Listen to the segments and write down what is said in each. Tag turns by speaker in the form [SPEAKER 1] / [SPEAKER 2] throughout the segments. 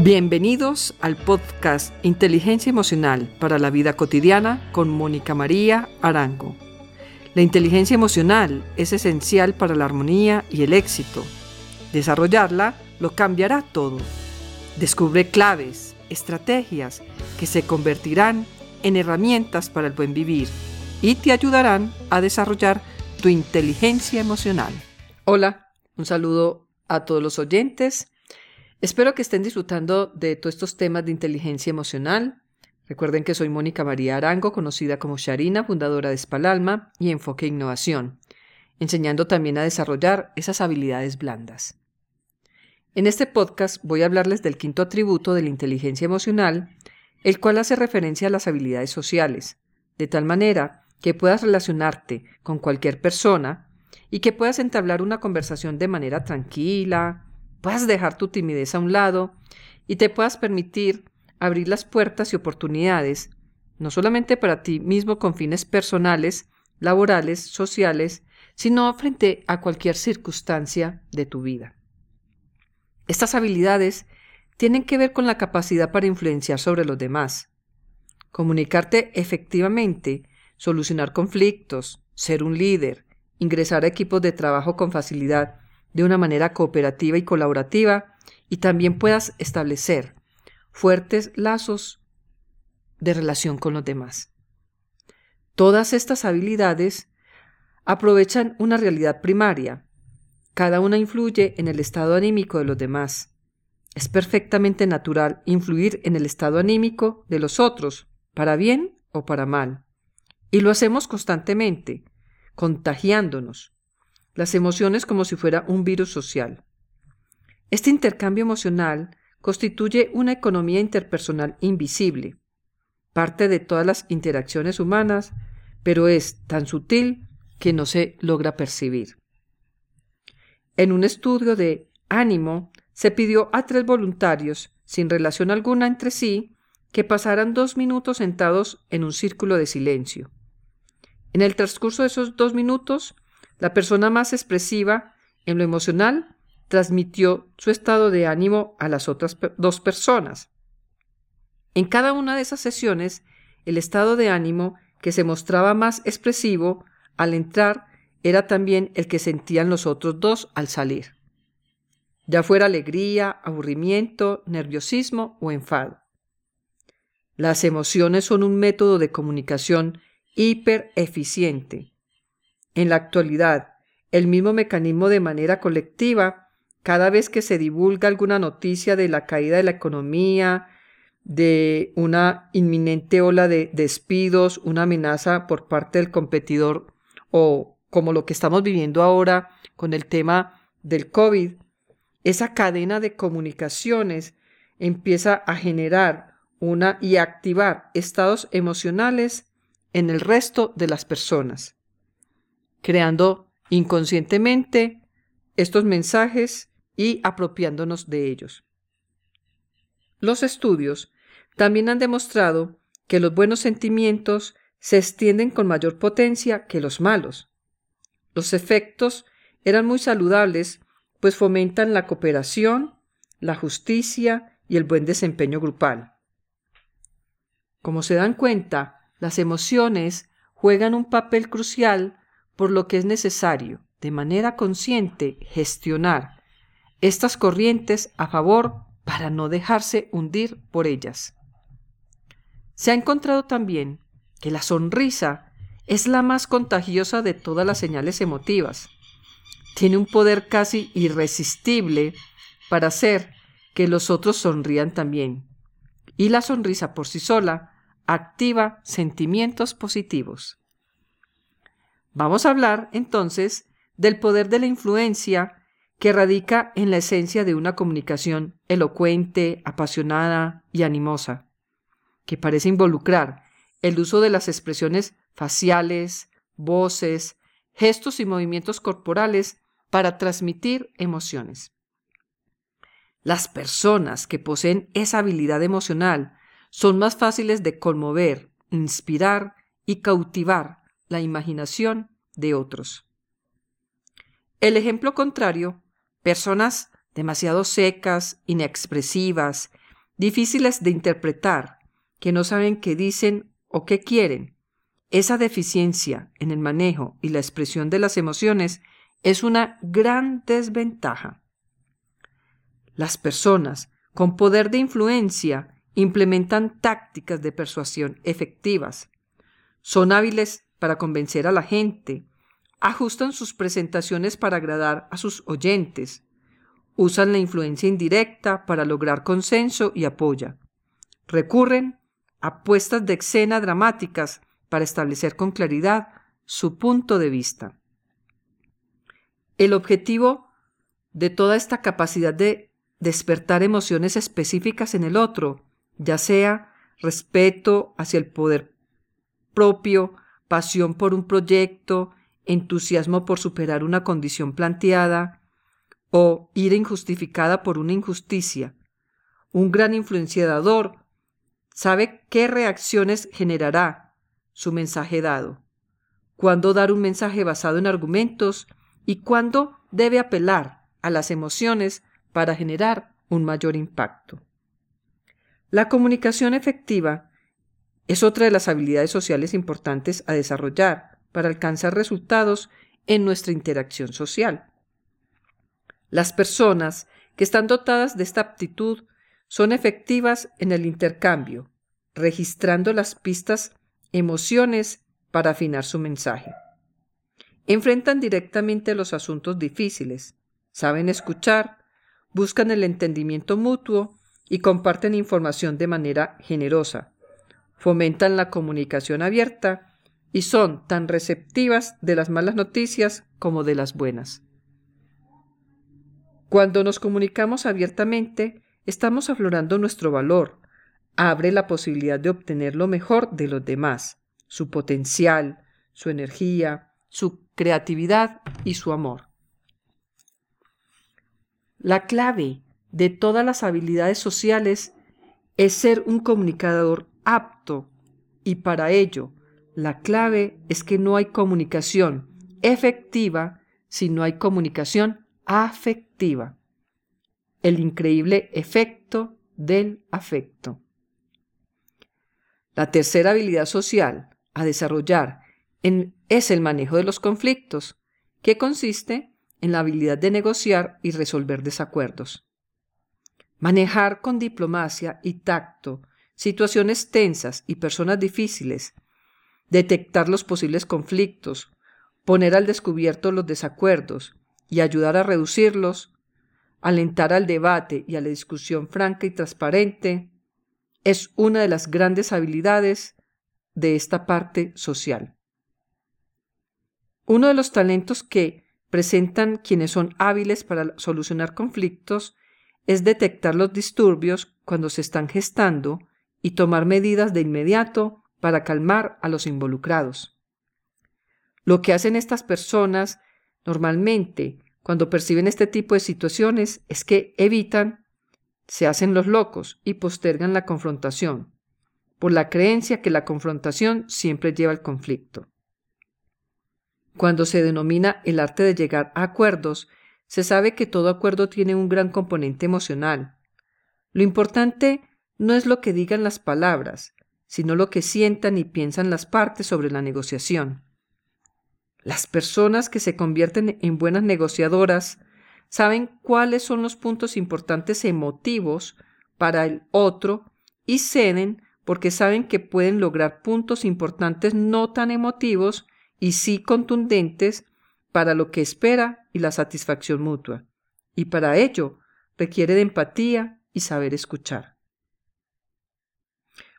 [SPEAKER 1] Bienvenidos al podcast Inteligencia Emocional para la Vida Cotidiana con Mónica María Arango. La inteligencia emocional es esencial para la armonía y el éxito. Desarrollarla lo cambiará todo. Descubre claves, estrategias que se convertirán en herramientas para el buen vivir y te ayudarán a desarrollar tu inteligencia emocional. Hola, un saludo a todos los oyentes Espero que estén disfrutando de todos estos temas de inteligencia emocional. Recuerden que soy Mónica María Arango, conocida como Sharina, fundadora de Spalalma y Enfoque e Innovación, enseñando también a desarrollar esas habilidades blandas. En este podcast voy a hablarles del quinto atributo de la inteligencia emocional, el cual hace referencia a las habilidades sociales, de tal manera que puedas relacionarte con cualquier persona y que puedas entablar una conversación de manera tranquila, puedas dejar tu timidez a un lado y te puedas permitir abrir las puertas y oportunidades, no solamente para ti mismo con fines personales, laborales, sociales, sino frente a cualquier circunstancia de tu vida. Estas habilidades tienen que ver con la capacidad para influenciar sobre los demás, comunicarte efectivamente, solucionar conflictos, ser un líder, ingresar a equipos de trabajo con facilidad de una manera cooperativa y colaborativa y también puedas establecer fuertes lazos de relación con los demás. Todas estas habilidades aprovechan una realidad primaria. Cada una influye en el estado anímico de los demás. Es perfectamente natural influir en el estado anímico de los otros, para bien o para mal. Y lo hacemos constantemente, contagiándonos, las emociones como si fuera un virus social. Este intercambio emocional constituye una economía interpersonal invisible, parte de todas las interacciones humanas, pero es tan sutil que no se logra percibir. En un estudio de ánimo se pidió a tres voluntarios, sin relación alguna entre sí, que pasaran dos minutos sentados en un círculo de silencio. En el transcurso de esos dos minutos, la persona más expresiva en lo emocional transmitió su estado de ánimo a las otras dos personas. En cada una de esas sesiones, el estado de ánimo que se mostraba más expresivo al entrar era también el que sentían los otros dos al salir, ya fuera alegría, aburrimiento, nerviosismo o enfado. Las emociones son un método de comunicación hiper eficiente en la actualidad, el mismo mecanismo de manera colectiva, cada vez que se divulga alguna noticia de la caída de la economía, de una inminente ola de despidos, una amenaza por parte del competidor o como lo que estamos viviendo ahora con el tema del COVID, esa cadena de comunicaciones empieza a generar una y activar estados emocionales en el resto de las personas creando inconscientemente estos mensajes y apropiándonos de ellos. Los estudios también han demostrado que los buenos sentimientos se extienden con mayor potencia que los malos. Los efectos eran muy saludables, pues fomentan la cooperación, la justicia y el buen desempeño grupal. Como se dan cuenta, las emociones juegan un papel crucial por lo que es necesario, de manera consciente, gestionar estas corrientes a favor para no dejarse hundir por ellas. Se ha encontrado también que la sonrisa es la más contagiosa de todas las señales emotivas. Tiene un poder casi irresistible para hacer que los otros sonrían también. Y la sonrisa por sí sola activa sentimientos positivos. Vamos a hablar entonces del poder de la influencia que radica en la esencia de una comunicación elocuente, apasionada y animosa, que parece involucrar el uso de las expresiones faciales, voces, gestos y movimientos corporales para transmitir emociones. Las personas que poseen esa habilidad emocional son más fáciles de conmover, inspirar y cautivar la imaginación de otros. El ejemplo contrario, personas demasiado secas, inexpresivas difíciles de interpretar, que no saben qué dicen o qué quieren. Esa deficiencia en el manejo y la expresión de las emociones es una gran desventaja. Las personas con poder de influencia implementan tácticas de persuasión efectivas. Son hábiles para convencer a la gente, ajustan sus presentaciones para agradar a sus oyentes, usan la influencia indirecta para lograr consenso y apoya, recurren a puestas de escena dramáticas para establecer con claridad su punto de vista. El objetivo de toda esta capacidad de despertar emociones específicas en el otro, ya sea respeto hacia el poder propio, pasión por un proyecto, entusiasmo por superar una condición planteada o ira injustificada por una injusticia. Un gran influenciador sabe qué reacciones generará su mensaje dado, cuándo dar un mensaje basado en argumentos y cuándo debe apelar a las emociones para generar un mayor impacto. La comunicación efectiva es otra de las habilidades sociales importantes a desarrollar para alcanzar resultados en nuestra interacción social. Las personas que están dotadas de esta aptitud son efectivas en el intercambio, registrando las pistas emociones para afinar su mensaje. Enfrentan directamente los asuntos difíciles, saben escuchar, buscan el entendimiento mutuo y comparten información de manera generosa. Fomentan la comunicación abierta y son tan receptivas de las malas noticias como de las buenas. Cuando nos comunicamos abiertamente, estamos aflorando nuestro valor, abre la posibilidad de obtener lo mejor de los demás, su potencial, su energía, su creatividad y su amor. La clave de todas las habilidades sociales es ser un comunicador apto y para ello la clave es que no hay comunicación efectiva si no hay comunicación afectiva. El increíble efecto del afecto. La tercera habilidad social a desarrollar es el manejo de los conflictos, que consiste en la habilidad de negociar y resolver desacuerdos. Manejar con diplomacia y tacto situaciones tensas y personas difíciles detectar los posibles conflictos, poner al descubierto los desacuerdos y ayudar a reducirlos, alentar al debate y a la discusión franca y transparente, es una de las grandes habilidades de esta parte social. Uno de los talentos que presentan quienes son hábiles para solucionar conflictos es detectar los disturbios cuando se están gestando y tomar medidas de inmediato para calmar a los involucrados. Lo que hacen estas personas normalmente cuando perciben este tipo de situaciones es que evitan, se hacen los locos y postergan la confrontación, por la creencia que la confrontación siempre lleva al conflicto. Cuando se denomina el arte de llegar a acuerdos, se sabe que todo acuerdo tiene un gran componente emocional. Lo importante no es lo que digan las palabras, sino lo que sientan y piensan las partes sobre la negociación. Las personas que se convierten en buenas negociadoras saben cuáles son los puntos importantes emotivos para el otro y ceden porque saben que pueden lograr puntos importantes no tan emotivos y sí contundentes para lo que espera y la satisfacción mutua. Y para ello requiere de empatía y saber escuchar.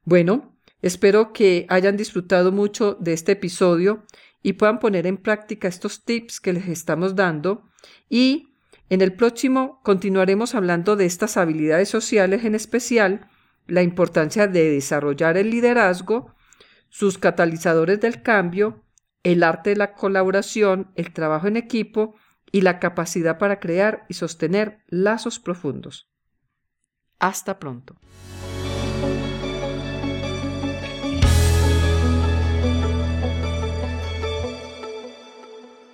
[SPEAKER 1] Bueno, Espero que hayan disfrutado mucho de este episodio y puedan poner en práctica estos tips que les estamos dando y en el próximo continuaremos hablando de estas habilidades sociales en especial, la importancia de desarrollar el liderazgo, sus catalizadores del cambio, el arte de la colaboración, el trabajo en equipo y la capacidad para crear y sostener lazos profundos. Hasta pronto.